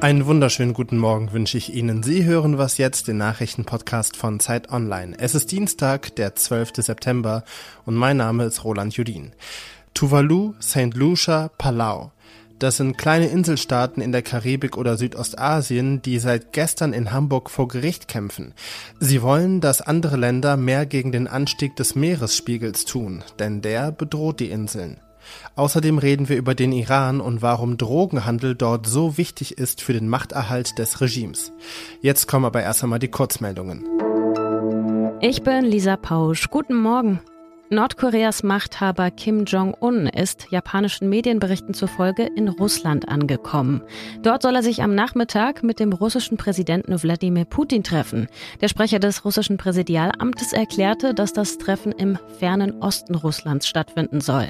Einen wunderschönen guten Morgen wünsche ich Ihnen. Sie hören was jetzt, den Nachrichtenpodcast von Zeit Online. Es ist Dienstag, der 12. September und mein Name ist Roland Judin. Tuvalu, St. Lucia, Palau. Das sind kleine Inselstaaten in der Karibik oder Südostasien, die seit gestern in Hamburg vor Gericht kämpfen. Sie wollen, dass andere Länder mehr gegen den Anstieg des Meeresspiegels tun, denn der bedroht die Inseln. Außerdem reden wir über den Iran und warum Drogenhandel dort so wichtig ist für den Machterhalt des Regimes. Jetzt kommen aber erst einmal die Kurzmeldungen. Ich bin Lisa Pausch. Guten Morgen. Nordkoreas Machthaber Kim Jong-un ist japanischen Medienberichten zufolge in Russland angekommen. Dort soll er sich am Nachmittag mit dem russischen Präsidenten Wladimir Putin treffen. Der Sprecher des russischen Präsidialamtes erklärte, dass das Treffen im fernen Osten Russlands stattfinden soll.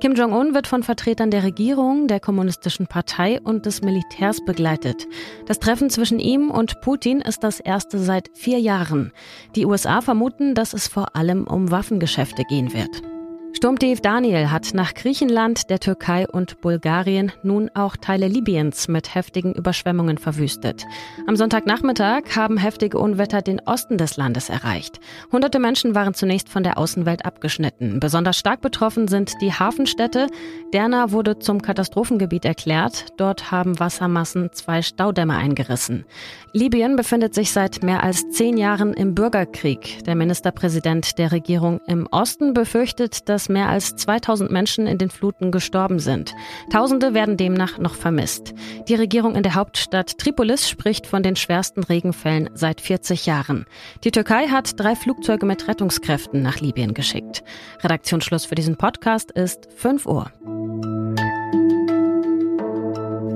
Kim Jong-un wird von Vertretern der Regierung, der Kommunistischen Partei und des Militärs begleitet. Das Treffen zwischen ihm und Putin ist das erste seit vier Jahren. Die USA vermuten, dass es vor allem um Waffengeschäfte geht gehen wird. Sturmtief Daniel hat nach Griechenland, der Türkei und Bulgarien nun auch Teile Libyens mit heftigen Überschwemmungen verwüstet. Am Sonntagnachmittag haben heftige Unwetter den Osten des Landes erreicht. Hunderte Menschen waren zunächst von der Außenwelt abgeschnitten. Besonders stark betroffen sind die Hafenstädte. Derna wurde zum Katastrophengebiet erklärt. Dort haben Wassermassen zwei Staudämme eingerissen. Libyen befindet sich seit mehr als zehn Jahren im Bürgerkrieg. Der Ministerpräsident der Regierung im Osten befürchtet, dass mehr als 2000 Menschen in den Fluten gestorben sind. Tausende werden demnach noch vermisst. Die Regierung in der Hauptstadt Tripolis spricht von den schwersten Regenfällen seit 40 Jahren. Die Türkei hat drei Flugzeuge mit Rettungskräften nach Libyen geschickt. Redaktionsschluss für diesen Podcast ist 5 Uhr.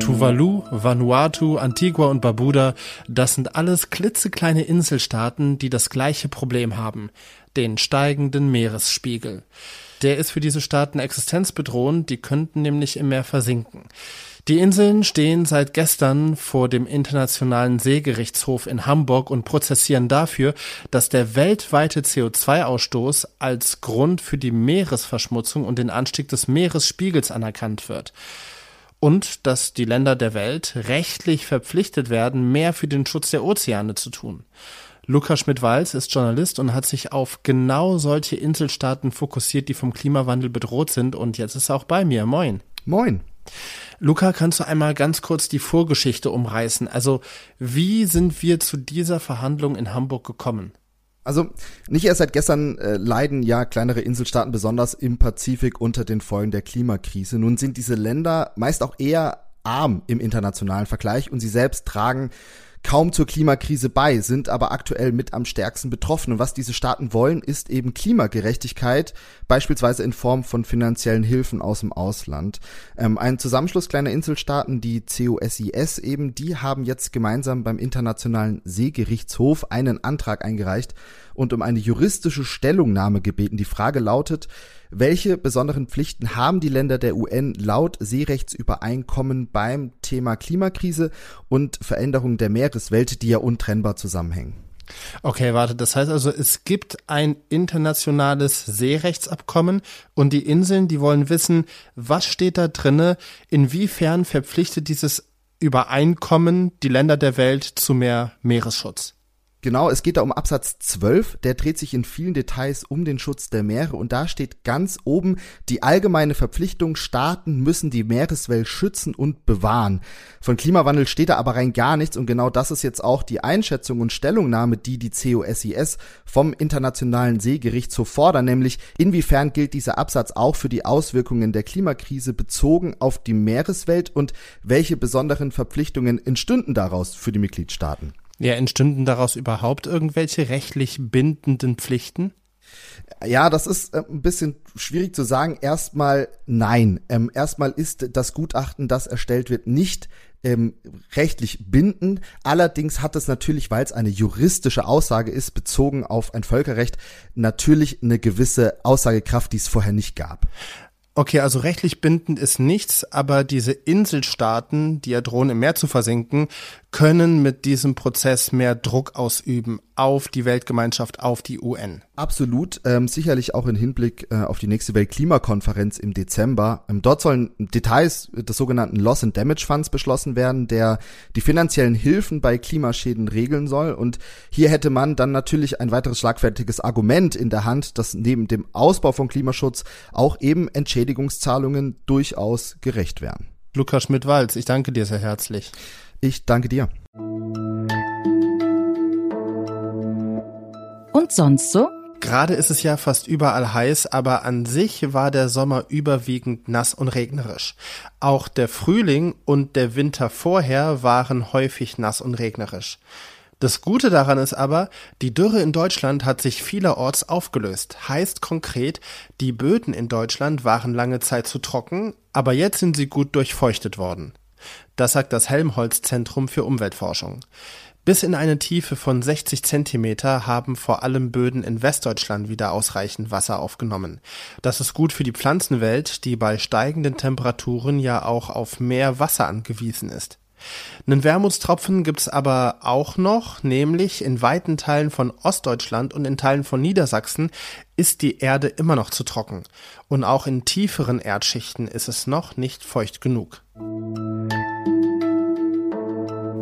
Tuvalu, Vanuatu, Antigua und Barbuda, das sind alles klitzekleine Inselstaaten, die das gleiche Problem haben, den steigenden Meeresspiegel. Der ist für diese Staaten existenzbedrohend, die könnten nämlich im Meer versinken. Die Inseln stehen seit gestern vor dem Internationalen Seegerichtshof in Hamburg und prozessieren dafür, dass der weltweite CO2-Ausstoß als Grund für die Meeresverschmutzung und den Anstieg des Meeresspiegels anerkannt wird und dass die Länder der Welt rechtlich verpflichtet werden, mehr für den Schutz der Ozeane zu tun. Lukas Schmidt-Walz ist Journalist und hat sich auf genau solche Inselstaaten fokussiert, die vom Klimawandel bedroht sind und jetzt ist er auch bei mir. Moin. Moin. Luca, kannst du einmal ganz kurz die Vorgeschichte umreißen? Also, wie sind wir zu dieser Verhandlung in Hamburg gekommen? Also nicht erst seit gestern äh, leiden ja kleinere Inselstaaten besonders im Pazifik unter den Folgen der Klimakrise. Nun sind diese Länder meist auch eher arm im internationalen Vergleich und sie selbst tragen kaum zur Klimakrise bei, sind aber aktuell mit am stärksten betroffen. Und was diese Staaten wollen, ist eben Klimagerechtigkeit, beispielsweise in Form von finanziellen Hilfen aus dem Ausland. Ähm, ein Zusammenschluss kleiner Inselstaaten, die COSIS eben, die haben jetzt gemeinsam beim Internationalen Seegerichtshof einen Antrag eingereicht und um eine juristische Stellungnahme gebeten. Die Frage lautet, welche besonderen Pflichten haben die Länder der UN laut Seerechtsübereinkommen beim Thema Klimakrise und Veränderung der Meereswelt, die ja untrennbar zusammenhängen? Okay, warte, das heißt also, es gibt ein internationales Seerechtsabkommen und die Inseln, die wollen wissen, was steht da drinne, inwiefern verpflichtet dieses Übereinkommen die Länder der Welt zu mehr Meeresschutz? Genau, es geht da um Absatz 12, der dreht sich in vielen Details um den Schutz der Meere und da steht ganz oben die allgemeine Verpflichtung, Staaten müssen die Meereswelt schützen und bewahren. Von Klimawandel steht da aber rein gar nichts und genau das ist jetzt auch die Einschätzung und Stellungnahme, die die COSIS vom Internationalen Seegerichtshof fordern, nämlich inwiefern gilt dieser Absatz auch für die Auswirkungen der Klimakrise bezogen auf die Meereswelt und welche besonderen Verpflichtungen entstünden daraus für die Mitgliedstaaten. Ja, entstünden daraus überhaupt irgendwelche rechtlich bindenden Pflichten? Ja, das ist äh, ein bisschen schwierig zu sagen. Erstmal nein. Ähm, erstmal ist das Gutachten, das erstellt wird, nicht ähm, rechtlich bindend. Allerdings hat es natürlich, weil es eine juristische Aussage ist, bezogen auf ein Völkerrecht, natürlich eine gewisse Aussagekraft, die es vorher nicht gab. Okay, also rechtlich bindend ist nichts, aber diese Inselstaaten, die ja drohen im Meer zu versinken, können mit diesem Prozess mehr Druck ausüben auf die Weltgemeinschaft, auf die UN. Absolut, ähm, sicherlich auch in Hinblick äh, auf die nächste Weltklimakonferenz im Dezember. Ähm, dort sollen Details des sogenannten Loss and Damage Funds beschlossen werden, der die finanziellen Hilfen bei Klimaschäden regeln soll. Und hier hätte man dann natürlich ein weiteres schlagfertiges Argument in der Hand, dass neben dem Ausbau von Klimaschutz auch eben Entschädigungszahlungen durchaus gerecht wären. Lukas Schmidt-Walz, ich danke dir sehr herzlich. Ich danke dir. Und sonst so? Gerade ist es ja fast überall heiß, aber an sich war der Sommer überwiegend nass und regnerisch. Auch der Frühling und der Winter vorher waren häufig nass und regnerisch. Das Gute daran ist aber, die Dürre in Deutschland hat sich vielerorts aufgelöst. Heißt konkret, die Böden in Deutschland waren lange Zeit zu trocken, aber jetzt sind sie gut durchfeuchtet worden. Das sagt das Helmholtz-Zentrum für Umweltforschung. Bis in eine Tiefe von 60 Zentimeter haben vor allem Böden in Westdeutschland wieder ausreichend Wasser aufgenommen. Das ist gut für die Pflanzenwelt, die bei steigenden Temperaturen ja auch auf mehr Wasser angewiesen ist. Einen Wermutstropfen gibt's aber auch noch, nämlich in weiten Teilen von Ostdeutschland und in Teilen von Niedersachsen ist die Erde immer noch zu trocken. Und auch in tieferen Erdschichten ist es noch nicht feucht genug.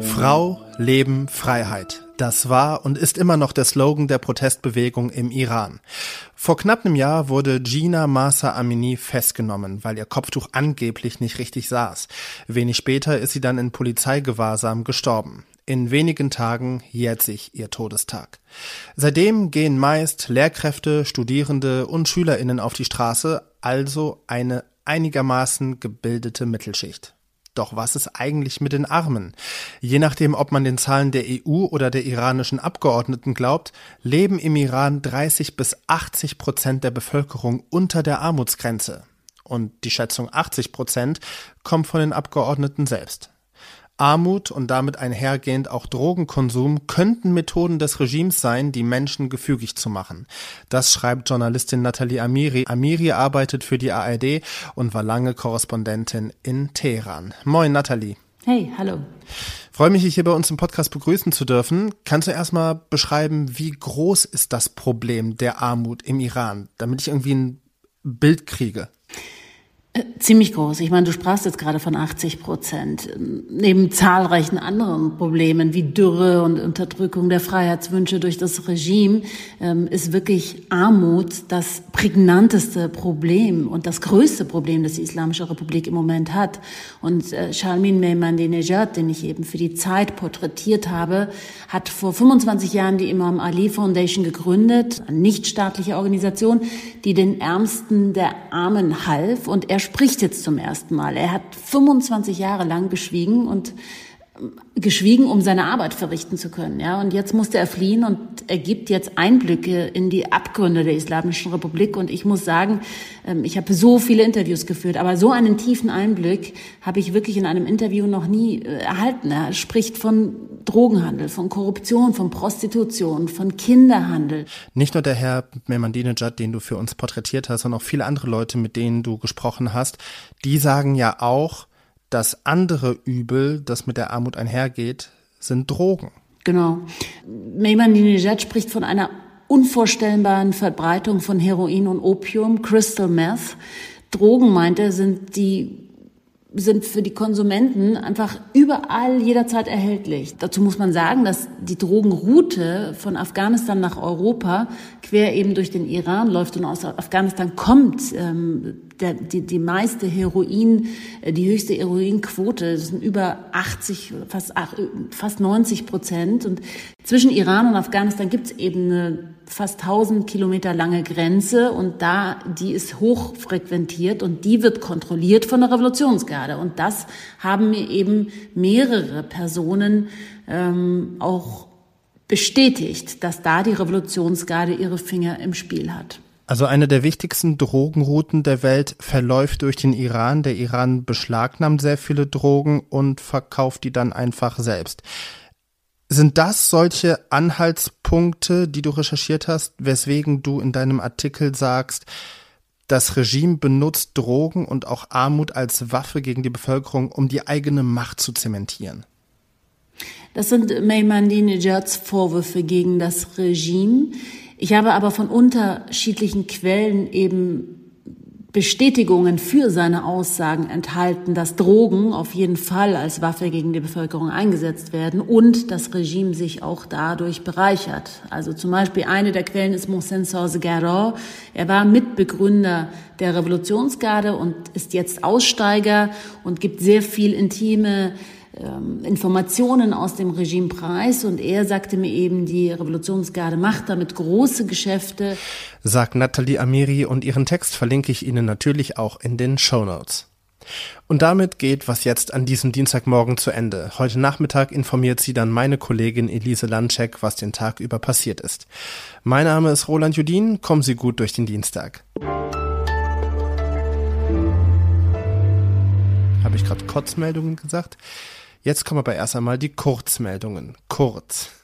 Frau, Leben, Freiheit. Das war und ist immer noch der Slogan der Protestbewegung im Iran. Vor knapp einem Jahr wurde Gina Masa Amini festgenommen, weil ihr Kopftuch angeblich nicht richtig saß. Wenig später ist sie dann in Polizeigewahrsam gestorben. In wenigen Tagen jährt sich ihr Todestag. Seitdem gehen meist Lehrkräfte, Studierende und Schülerinnen auf die Straße, also eine einigermaßen gebildete Mittelschicht. Doch was ist eigentlich mit den Armen? Je nachdem, ob man den Zahlen der EU oder der iranischen Abgeordneten glaubt, leben im Iran 30 bis 80 Prozent der Bevölkerung unter der Armutsgrenze. Und die Schätzung 80 Prozent kommt von den Abgeordneten selbst. Armut und damit einhergehend auch Drogenkonsum könnten Methoden des Regimes sein, die Menschen gefügig zu machen. Das schreibt Journalistin Nathalie Amiri. Amiri arbeitet für die ARD und war lange Korrespondentin in Teheran. Moin Nathalie. Hey, hallo. Freue mich, dich hier bei uns im Podcast begrüßen zu dürfen. Kannst du erstmal beschreiben, wie groß ist das Problem der Armut im Iran, damit ich irgendwie ein Bild kriege? Ziemlich groß. Ich meine, du sprachst jetzt gerade von 80 Prozent. Neben zahlreichen anderen Problemen wie Dürre und Unterdrückung der Freiheitswünsche durch das Regime ähm, ist wirklich Armut das prägnanteste Problem und das größte Problem, das die Islamische Republik im Moment hat. Und äh, Shalmin Mehmandinejad, den ich eben für die Zeit porträtiert habe, hat vor 25 Jahren die Imam Ali Foundation gegründet, eine nichtstaatliche Organisation, die den Ärmsten der Armen half und er spricht jetzt zum ersten Mal. Er hat 25 Jahre lang geschwiegen und geschwiegen, um seine Arbeit verrichten zu können. Ja, und jetzt musste er fliehen und er gibt jetzt Einblicke in die Abgründe der Islamischen Republik. Und ich muss sagen, ähm, ich habe so viele Interviews geführt, aber so einen tiefen Einblick habe ich wirklich in einem Interview noch nie äh, erhalten. Er spricht von Drogenhandel, von Korruption, von Prostitution, von Kinderhandel. Nicht nur der Herr Mehmandinejad, den du für uns porträtiert hast, sondern auch viele andere Leute, mit denen du gesprochen hast, die sagen ja auch, das andere Übel, das mit der Armut einhergeht, sind Drogen. Genau. Mehmandinejad spricht von einer unvorstellbaren Verbreitung von Heroin und Opium, Crystal Meth. Drogen, meint er, sind die sind für die Konsumenten einfach überall jederzeit erhältlich. Dazu muss man sagen, dass die Drogenroute von Afghanistan nach Europa quer eben durch den Iran läuft und aus Afghanistan kommt ähm, der, die, die meiste Heroin, äh, die höchste Heroinquote, das sind über 80, fast, fast 90 Prozent. Und zwischen Iran und Afghanistan gibt es eben eine fast 1000 Kilometer lange Grenze und da, die ist hoch frequentiert und die wird kontrolliert von der Revolutionsgarde. Und das haben mir eben mehrere Personen ähm, auch bestätigt, dass da die Revolutionsgarde ihre Finger im Spiel hat. Also eine der wichtigsten Drogenrouten der Welt verläuft durch den Iran. Der Iran beschlagnahmt sehr viele Drogen und verkauft die dann einfach selbst. Sind das solche Anhaltspunkte, die du recherchiert hast, weswegen du in deinem Artikel sagst, Das Regime benutzt Drogen und auch Armut als Waffe gegen die Bevölkerung, um die eigene Macht zu zementieren. Das sind Mehmandinejads Vorwürfe gegen das Regime. Ich habe aber von unterschiedlichen Quellen eben Bestätigungen für seine Aussagen enthalten, dass Drogen auf jeden Fall als Waffe gegen die Bevölkerung eingesetzt werden und das Regime sich auch dadurch bereichert. Also zum Beispiel eine der Quellen ist Mohsen Sorse-Garot. Er war Mitbegründer der Revolutionsgarde und ist jetzt Aussteiger und gibt sehr viel intime ähm, Informationen aus dem Regime preis und er sagte mir eben, die Revolutionsgarde macht damit große Geschäfte. Sagt Nathalie Amiri und ihren Text verlinke ich Ihnen natürlich auch in den Show Notes. Und damit geht was jetzt an diesem Dienstagmorgen zu Ende. Heute Nachmittag informiert sie dann meine Kollegin Elise Landcheck, was den Tag über passiert ist. Mein Name ist Roland Judin, kommen Sie gut durch den Dienstag. Habe ich gerade Kotzmeldungen gesagt? Jetzt kommen aber erst einmal die Kurzmeldungen. Kurz.